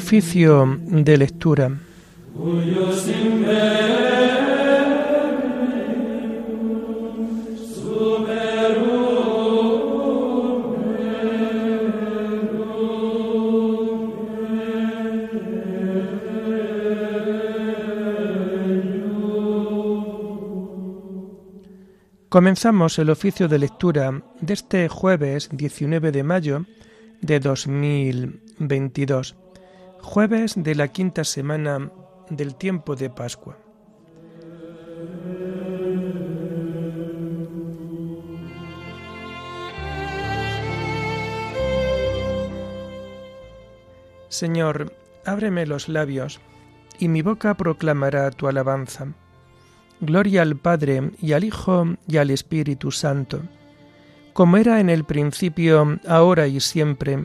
Oficio de lectura. Comenzamos el oficio de lectura de este jueves 19 de mayo de 2022, jueves de la quinta semana del tiempo de Pascua. Señor, ábreme los labios, y mi boca proclamará tu alabanza. Gloria al Padre y al Hijo y al Espíritu Santo, como era en el principio, ahora y siempre,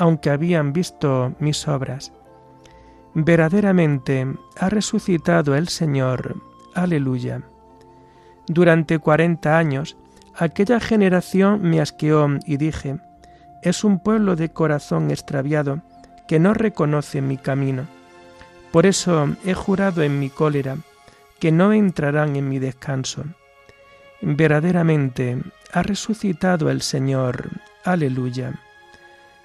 aunque habían visto mis obras. Verdaderamente ha resucitado el Señor. Aleluya. Durante cuarenta años, aquella generación me asqueó y dije, es un pueblo de corazón extraviado que no reconoce mi camino. Por eso he jurado en mi cólera, que no entrarán en mi descanso. Verdaderamente ha resucitado el Señor. Aleluya.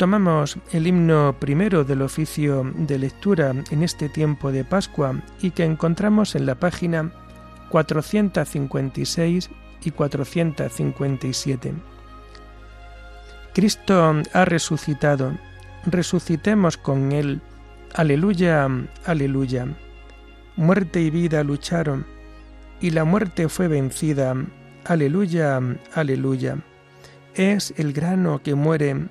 Tomamos el himno primero del oficio de lectura en este tiempo de Pascua y que encontramos en la página 456 y 457. Cristo ha resucitado, resucitemos con Él. Aleluya, aleluya. Muerte y vida lucharon, y la muerte fue vencida. Aleluya, aleluya. Es el grano que muere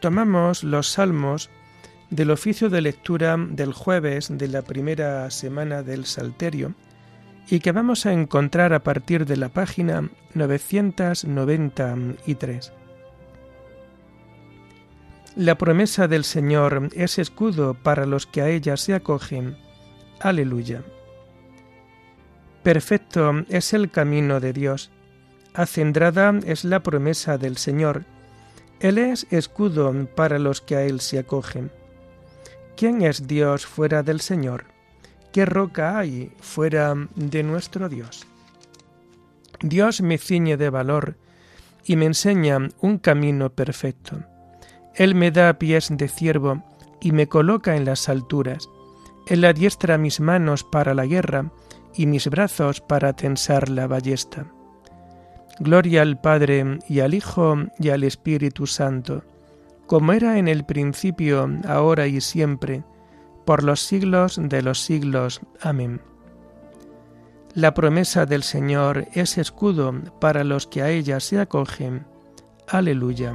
Tomamos los salmos del oficio de lectura del jueves de la primera semana del Salterio y que vamos a encontrar a partir de la página 993. La promesa del Señor es escudo para los que a ella se acogen. Aleluya. Perfecto es el camino de Dios. Acendrada es la promesa del Señor Él es escudo para los que a Él se acogen. ¿Quién es Dios fuera del Señor? ¿Qué roca hay fuera de nuestro Dios? Dios me ciñe de valor y me enseña un camino perfecto. Él me da pies de ciervo y me coloca en las alturas. Él adiestra mis manos para la guerra y mis brazos para tensar la ballesta. Gloria al Padre y al Hijo y al Espíritu Santo, como era en el principio, ahora y siempre, por los siglos de los siglos. Amén. La promesa del Señor es escudo para los que a ella se acogen. Aleluya.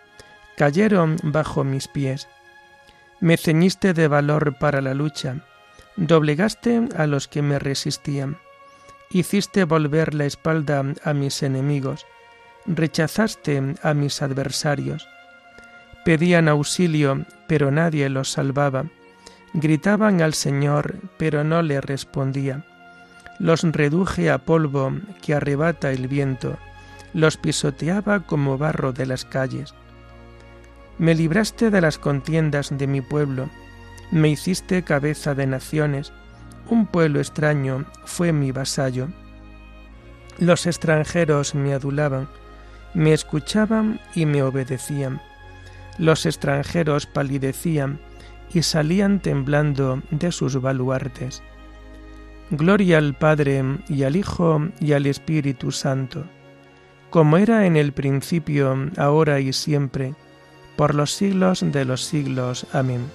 cayeron bajo mis pies. Me ceñiste de valor para la lucha, doblegaste a los que me resistían, hiciste volver la espalda a mis enemigos, rechazaste a mis adversarios. Pedían auxilio, pero nadie los salvaba. Gritaban al Señor, pero no le respondía. Los reduje a polvo que arrebata el viento, los pisoteaba como barro de las calles. Me libraste de las contiendas de mi pueblo, me hiciste cabeza de naciones, un pueblo extraño fue mi vasallo. Los extranjeros me adulaban, me escuchaban y me obedecían. Los extranjeros palidecían y salían temblando de sus baluartes. Gloria al Padre y al Hijo y al Espíritu Santo, como era en el principio, ahora y siempre, por los siglos de los siglos. Amén.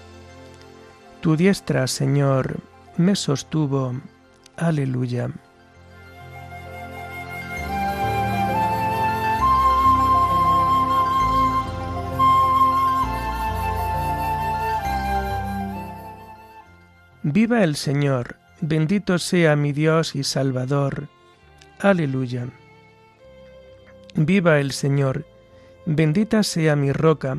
Tu diestra, Señor, me sostuvo. Aleluya. Viva el Señor, bendito sea mi Dios y Salvador. Aleluya. Viva el Señor, bendita sea mi roca,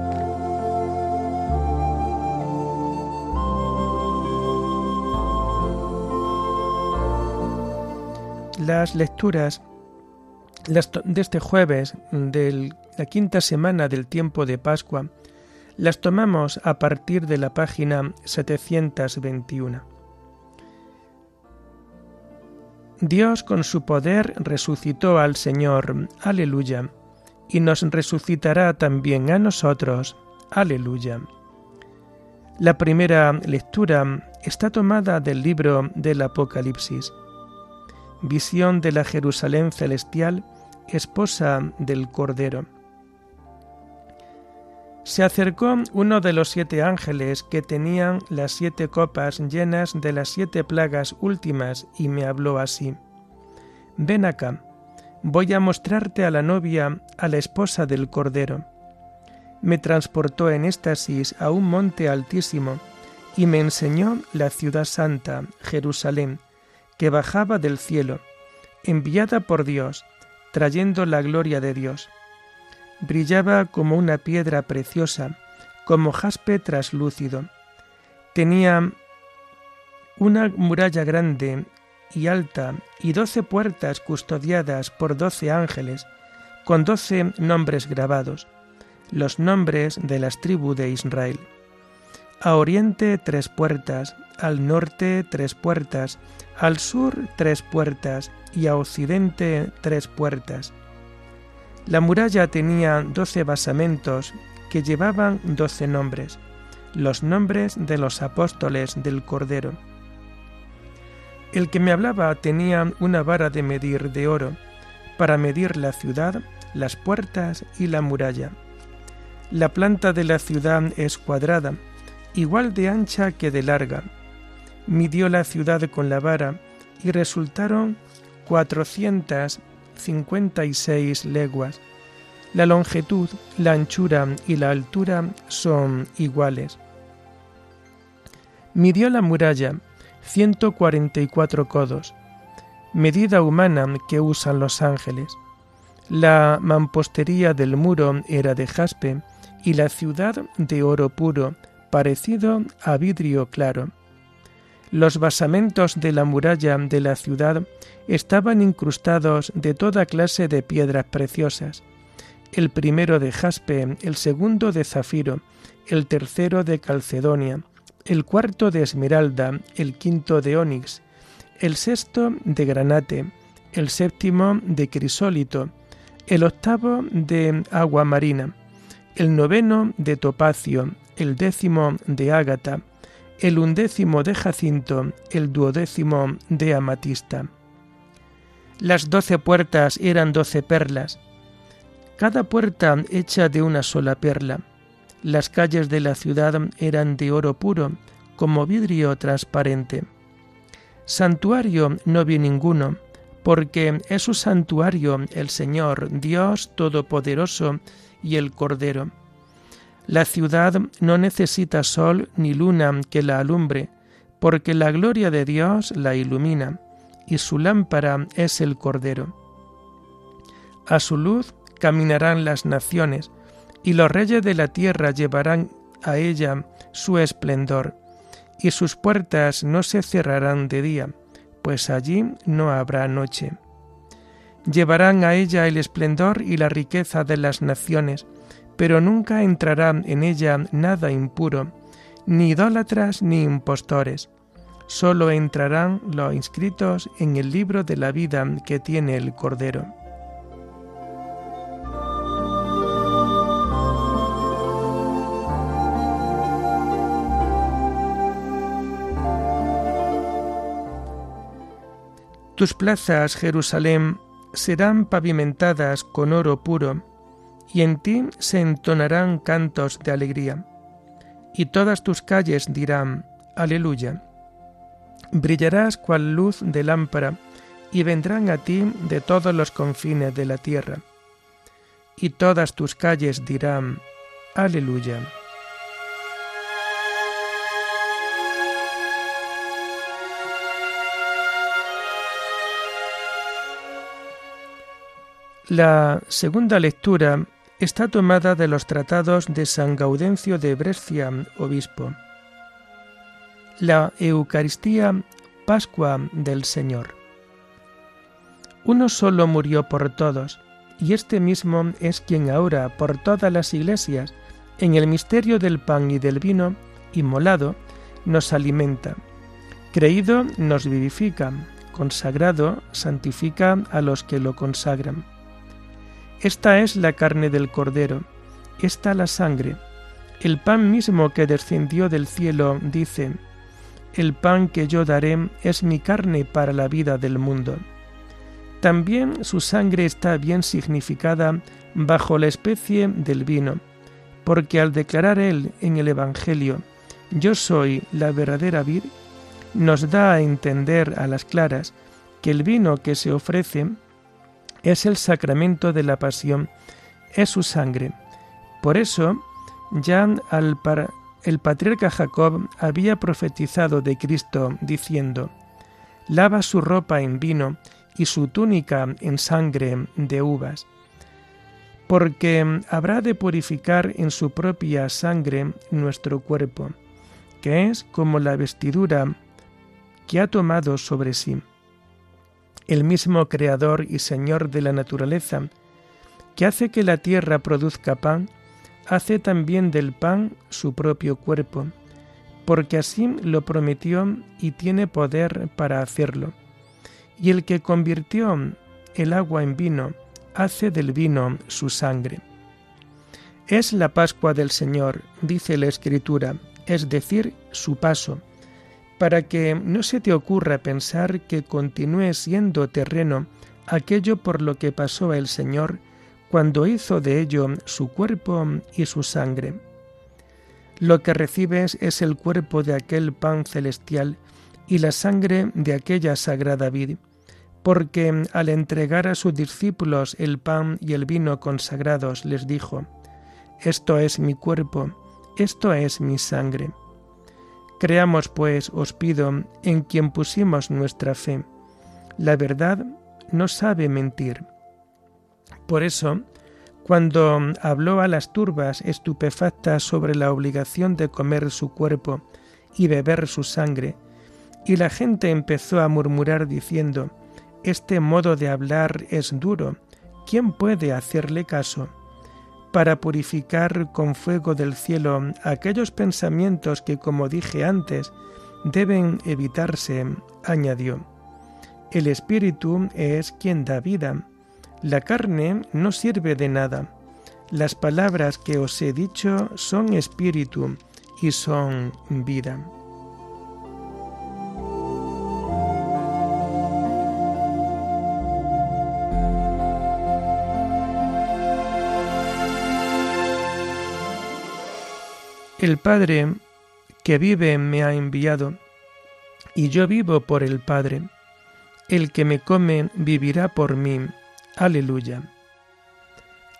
Las lecturas de este jueves de la quinta semana del tiempo de Pascua las tomamos a partir de la página 721. Dios con su poder resucitó al Señor, aleluya, y nos resucitará también a nosotros, aleluya. La primera lectura está tomada del libro del Apocalipsis visión de la Jerusalén celestial, esposa del Cordero. Se acercó uno de los siete ángeles que tenían las siete copas llenas de las siete plagas últimas y me habló así. Ven acá, voy a mostrarte a la novia, a la esposa del Cordero. Me transportó en éxtasis a un monte altísimo y me enseñó la ciudad santa, Jerusalén, que bajaba del cielo, enviada por Dios, trayendo la gloria de Dios. Brillaba como una piedra preciosa, como jaspe traslúcido. Tenía una muralla grande y alta y doce puertas custodiadas por doce ángeles, con doce nombres grabados, los nombres de las tribus de Israel. A oriente tres puertas, al norte tres puertas, al sur tres puertas y a occidente tres puertas. La muralla tenía doce basamentos que llevaban doce nombres, los nombres de los apóstoles del Cordero. El que me hablaba tenía una vara de medir de oro para medir la ciudad, las puertas y la muralla. La planta de la ciudad es cuadrada, igual de ancha que de larga. Midió la ciudad con la vara y resultaron cuatrocientas cincuenta y seis leguas. La longitud, la anchura y la altura son iguales. Midió la muralla 144 codos, medida humana que usan los ángeles. La mampostería del muro era de jaspe y la ciudad de oro puro, parecido a vidrio claro. Los basamentos de la muralla de la ciudad estaban incrustados de toda clase de piedras preciosas, el primero de jaspe, el segundo de zafiro, el tercero de calcedonia, el cuarto de esmeralda, el quinto de onix, el sexto de granate, el séptimo de crisólito, el octavo de agua marina, el noveno de topacio, el décimo de ágata, el undécimo de jacinto, el duodécimo de amatista. Las doce puertas eran doce perlas, cada puerta hecha de una sola perla. Las calles de la ciudad eran de oro puro, como vidrio transparente. Santuario no vi ninguno, porque es su santuario el Señor, Dios Todopoderoso y el Cordero. La ciudad no necesita sol ni luna que la alumbre, porque la gloria de Dios la ilumina, y su lámpara es el Cordero. A su luz caminarán las naciones, y los reyes de la tierra llevarán a ella su esplendor, y sus puertas no se cerrarán de día, pues allí no habrá noche. Llevarán a ella el esplendor y la riqueza de las naciones, pero nunca entrará en ella nada impuro, ni idólatras ni impostores. Solo entrarán los inscritos en el libro de la vida que tiene el Cordero. Tus plazas, Jerusalén, serán pavimentadas con oro puro, y en ti se entonarán cantos de alegría, y todas tus calles dirán, Aleluya. Brillarás cual luz de lámpara, y vendrán a ti de todos los confines de la tierra, y todas tus calles dirán, Aleluya. La segunda lectura está tomada de los tratados de San Gaudencio de Brescia, obispo. La Eucaristía, Pascua del Señor. Uno solo murió por todos, y este mismo es quien ahora por todas las iglesias, en el misterio del pan y del vino, inmolado, nos alimenta. Creído nos vivifica, consagrado santifica a los que lo consagran. Esta es la carne del Cordero, esta la sangre. El pan mismo que descendió del cielo dice, El pan que yo daré es mi carne para la vida del mundo. También su sangre está bien significada bajo la especie del vino, porque al declarar él en el Evangelio, Yo soy la verdadera vid, nos da a entender a las claras que el vino que se ofrece es el sacramento de la pasión, es su sangre. Por eso, ya al el patriarca Jacob había profetizado de Cristo diciendo, lava su ropa en vino y su túnica en sangre de uvas, porque habrá de purificar en su propia sangre nuestro cuerpo, que es como la vestidura que ha tomado sobre sí. El mismo Creador y Señor de la naturaleza, que hace que la tierra produzca pan, hace también del pan su propio cuerpo, porque así lo prometió y tiene poder para hacerlo. Y el que convirtió el agua en vino, hace del vino su sangre. Es la Pascua del Señor, dice la Escritura, es decir, su paso, para que no se te ocurra pensar que continúe siendo terreno aquello por lo que pasó el Señor cuando hizo de ello su cuerpo y su sangre. Lo que recibes es el cuerpo de aquel pan celestial y la sangre de aquella sagrada vid, porque al entregar a sus discípulos el pan y el vino consagrados les dijo, Esto es mi cuerpo, esto es mi sangre. Creamos, pues, os pido, en quien pusimos nuestra fe. La verdad no sabe mentir. Por eso, cuando habló a las turbas estupefactas sobre la obligación de comer su cuerpo y beber su sangre, y la gente empezó a murmurar diciendo, Este modo de hablar es duro, ¿quién puede hacerle caso? Para purificar con fuego del cielo aquellos pensamientos que, como dije antes, deben evitarse, añadió. El Espíritu es quien da vida la carne no sirve de nada. Las palabras que os he dicho son espíritu y son vida. El Padre que vive me ha enviado, y yo vivo por el Padre. El que me come vivirá por mí Aleluya.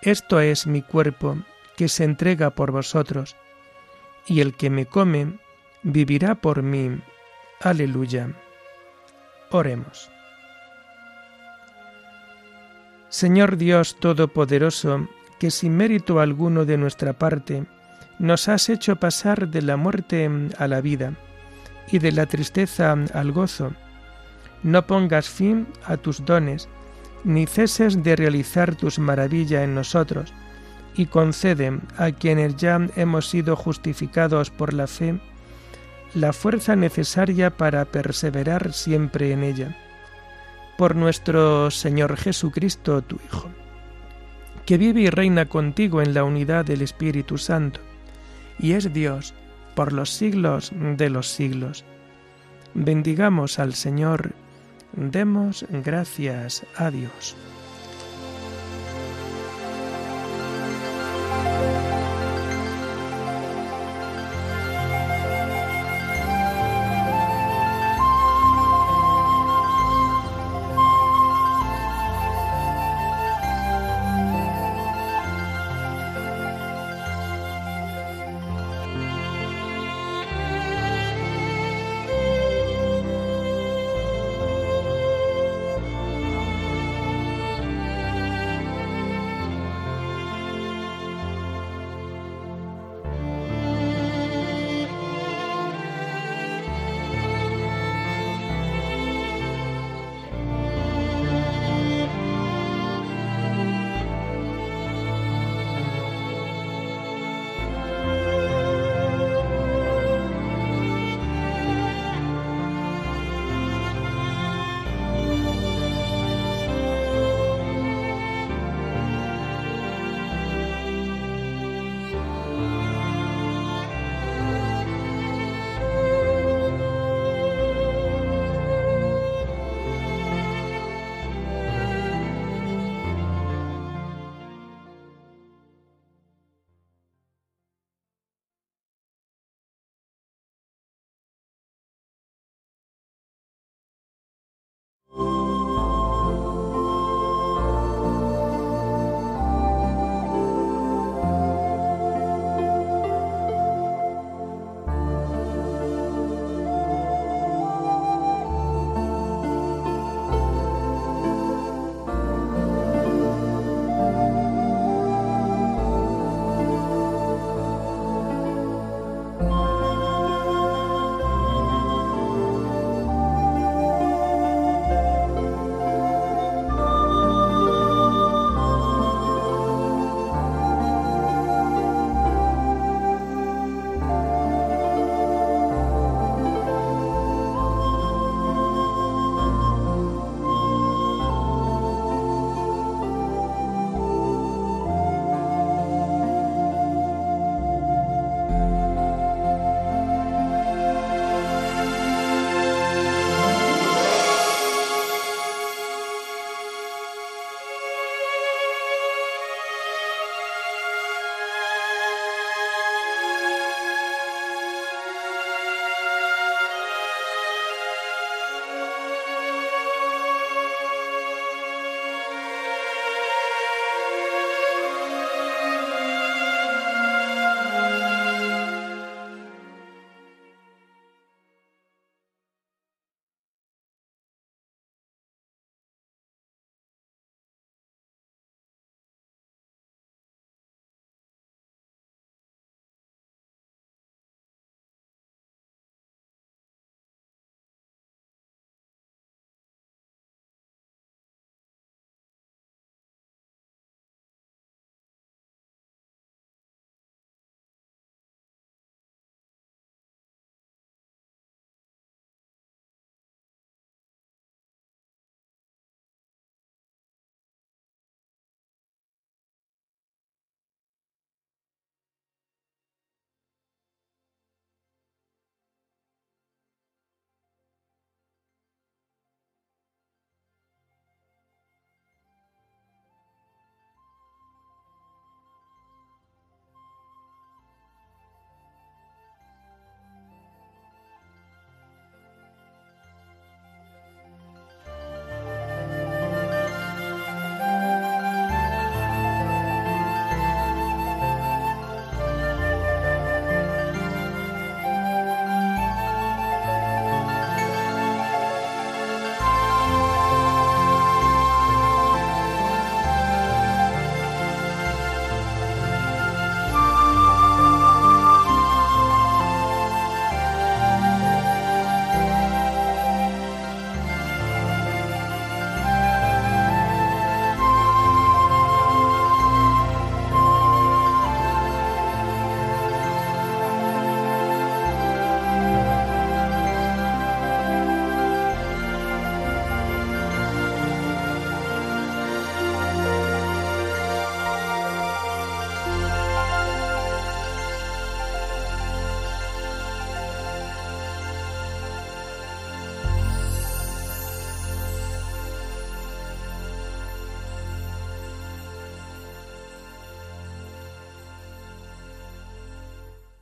Esto es mi cuerpo que se entrega por vosotros, y el que me come vivirá por mí. Aleluya. Oremos. Señor Dios Todopoderoso, que sin mérito alguno de nuestra parte nos has hecho pasar de la muerte a la vida y de la tristeza al gozo, no pongas fin a tus dones, ni ceses de realizar tus maravillas en nosotros, y concede a quienes ya hemos sido justificados por la fe la fuerza necesaria para perseverar siempre en ella. Por nuestro Señor Jesucristo, tu Hijo, que vive y reina contigo en la unidad del Espíritu Santo, y es Dios por los siglos de los siglos. Bendigamos al Señor, Demos gracias a Dios.